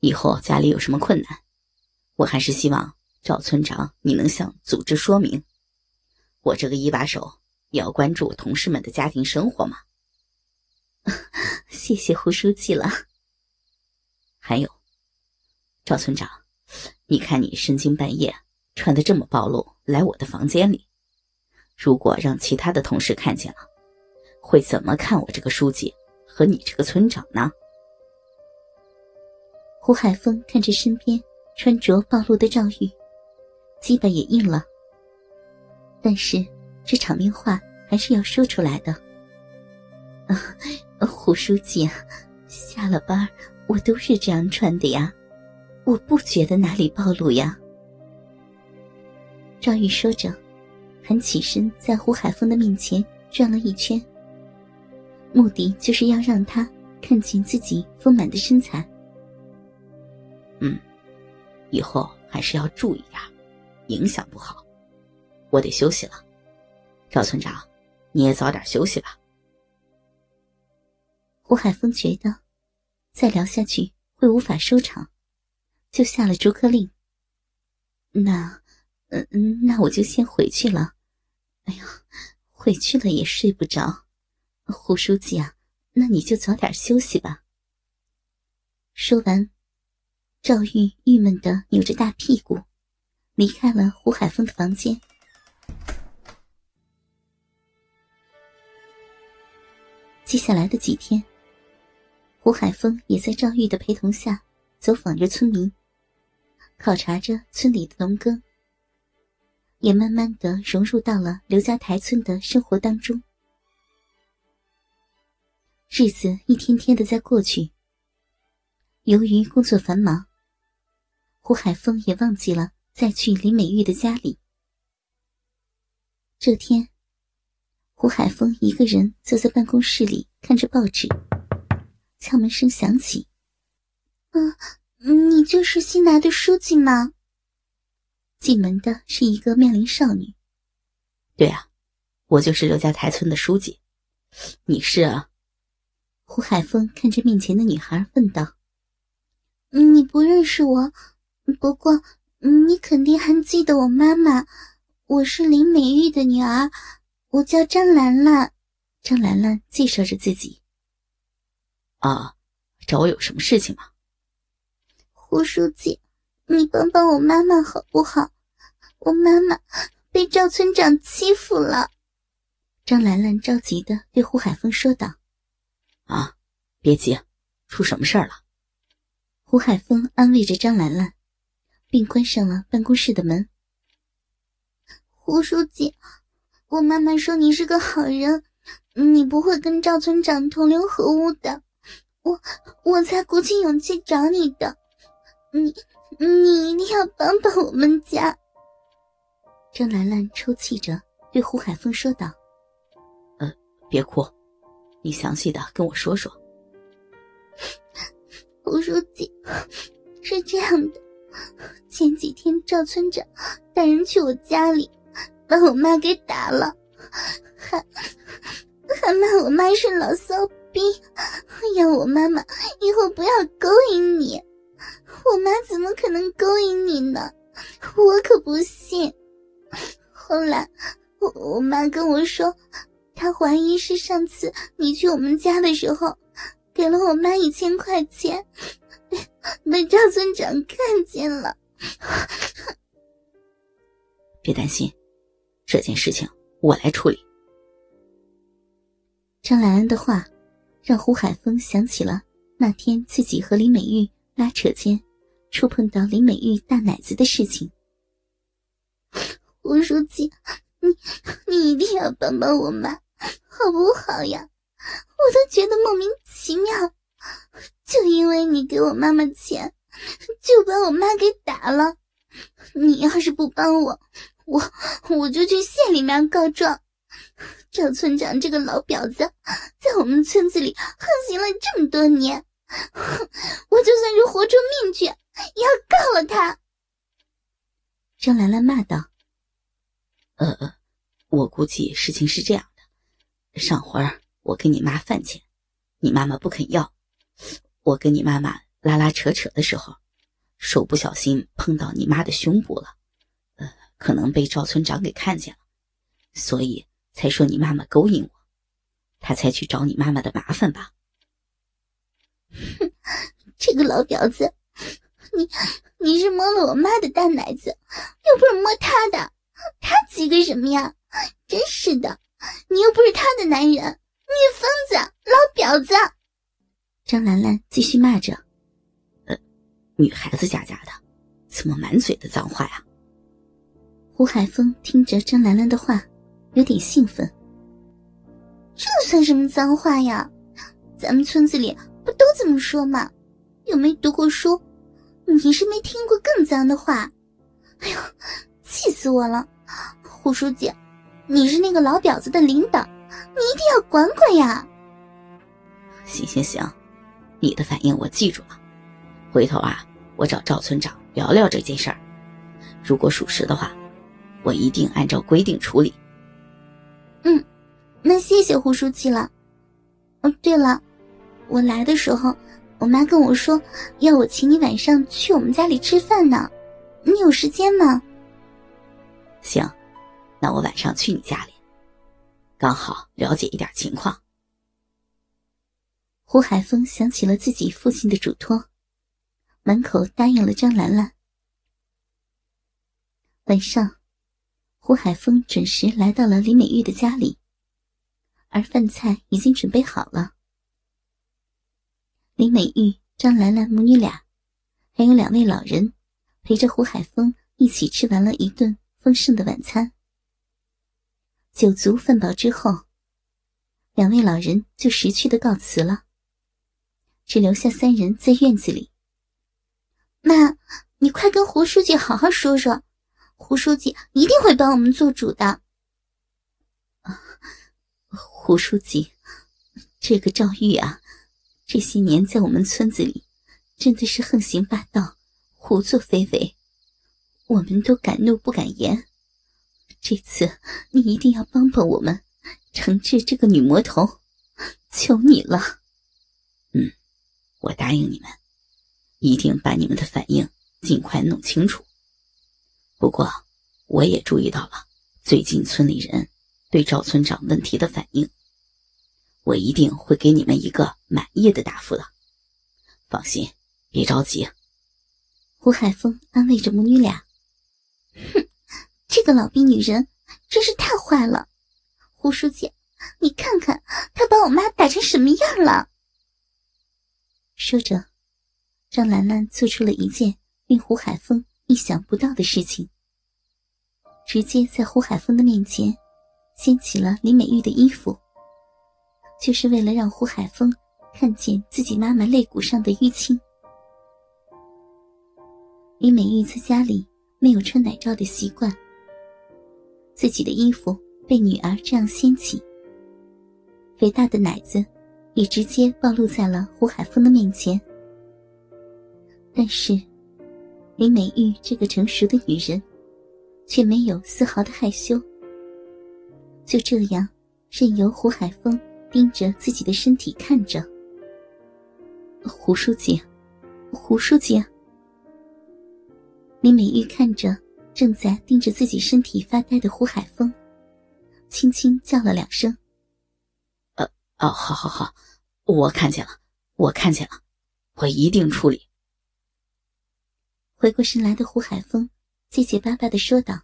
以后家里有什么困难，我还是希望赵村长你能向组织说明。我这个一把手也要关注同事们的家庭生活嘛。谢谢胡书记了。还有，赵村长，你看你深更半夜穿的这么暴露来我的房间里，如果让其他的同事看见了，会怎么看我这个书记和你这个村长呢？胡海峰看着身边穿着暴露的赵玉，鸡巴也硬了。但是这场面话还是要说出来的。啊，胡书记，下了班我都是这样穿的呀，我不觉得哪里暴露呀。赵玉说着，还起身在胡海峰的面前转了一圈，目的就是要让他看见自己丰满的身材。以后还是要注意点，影响不好。我得休息了，赵村长，你也早点休息吧。胡海峰觉得再聊下去会无法收场，就下了逐客令。那，嗯嗯，那我就先回去了。哎呀，回去了也睡不着。胡书记啊，那你就早点休息吧。说完，赵玉郁闷的扭着大屁股，离开了胡海峰的房间。接下来的几天，胡海峰也在赵玉的陪同下走访着村民，考察着村里的农耕，也慢慢的融入到了刘家台村的生活当中。日子一天天的在过去，由于工作繁忙，胡海峰也忘记了再去林美玉的家里。这天。胡海峰一个人坐在办公室里看着报纸，敲门声响起。“啊，你就是新来的书记吗？”进门的是一个妙龄少女。“对啊，我就是刘家台村的书记。你是？”啊？胡海峰看着面前的女孩问道。“你不认识我，不过你肯定还记得我妈妈。我是林美玉的女儿。”我叫张兰兰，张兰兰介绍着自己。啊，找我有什么事情吗？胡书记，你帮帮我妈妈好不好？我妈妈被赵村长欺负了。张兰兰着急的对胡海峰说道：“啊，别急，出什么事儿了？”胡海峰安慰着张兰兰，并关上了办公室的门。胡书记。我妈妈说你是个好人，你不会跟赵村长同流合污的，我我才鼓起勇气找你的，你你一定要帮帮我们家。张兰兰抽泣着对胡海峰说道：“呃，别哭，你详细的跟我说说。”胡书记，是这样的，前几天赵村长带人去我家里。把我妈给打了，还还骂我妈是老骚逼，要我妈妈以后不要勾引你。我妈怎么可能勾引你呢？我可不信。后来我我妈跟我说，她怀疑是上次你去我们家的时候，给了我妈一千块钱，被赵村长看见了。别担心。这件事情我来处理。张兰安的话，让胡海峰想起了那天自己和李美玉拉扯间，触碰到李美玉大奶子的事情。胡书记，你你一定要帮帮我妈，好不好呀？我都觉得莫名其妙，就因为你给我妈妈钱，就把我妈给打了。你要是不帮我，我我就去县里面告状。赵村长这个老婊子，在我们村子里横行了这么多年，我就算是活出命去，也要告了他。张兰兰骂道：“呃呃，我估计事情是这样的。上回我给你妈饭钱，你妈妈不肯要，我跟你妈妈拉拉扯扯的时候，手不小心碰到你妈的胸部了，呃，可能被赵村长给看见了，所以才说你妈妈勾引我，他才去找你妈妈的麻烦吧？哼，这个老婊子，你你是摸了我妈的大奶子，又不是摸她的，他急个什么呀？真是的，你又不是他的男人，你疯子，老婊子！张兰兰继续骂着：“呃，女孩子家家的，怎么满嘴的脏话呀？”胡海峰听着张兰兰的话，有点兴奋。这算什么脏话呀？咱们村子里不都这么说吗？又没读过书，你是没听过更脏的话。哎呦，气死我了！胡书记，你是那个老婊子的领导，你一定要管管呀！行行行，你的反应我记住了，回头啊，我找赵村长聊聊这件事儿。如果属实的话，我一定按照规定处理。嗯，那谢谢胡书记了。哦，对了，我来的时候，我妈跟我说要我请你晚上去我们家里吃饭呢，你有时间吗？行。那我晚上去你家里，刚好了解一点情况。胡海峰想起了自己父亲的嘱托，满口答应了张兰兰。晚上，胡海峰准时来到了李美玉的家里，而饭菜已经准备好了。李美玉、张兰兰母女俩，还有两位老人，陪着胡海峰一起吃完了一顿丰盛的晚餐。酒足饭饱之后，两位老人就识趣的告辞了，只留下三人在院子里。妈，你快跟胡书记好好说说，胡书记一定会帮我们做主的。胡书记，这个赵玉啊，这些年在我们村子里真的是横行霸道、胡作非为，我们都敢怒不敢言。这次你一定要帮帮我们，惩治这个女魔头，求你了。我答应你们，一定把你们的反应尽快弄清楚。不过，我也注意到了最近村里人对赵村长问题的反应，我一定会给你们一个满意的答复的。放心，别着急。胡海峰安慰着母女俩。哼。这个老逼女人真是太坏了，胡书记，你看看她把我妈打成什么样了。说着，张兰兰做出了一件令胡海峰意想不到的事情，直接在胡海峰的面前掀起了李美玉的衣服，就是为了让胡海峰看见自己妈妈肋骨上的淤青。李美玉在家里没有穿奶罩的习惯。自己的衣服被女儿这样掀起，肥大的奶子也直接暴露在了胡海峰的面前。但是，林美玉这个成熟的女人，却没有丝毫的害羞，就这样任由胡海峰盯着自己的身体看着。胡书记，胡书记，林美玉看着。正在盯着自己身体发呆的胡海峰，轻轻叫了两声：“哦，好好好，我看见了，我看见了，我一定处理。”回过神来的胡海峰结结巴巴的说道：“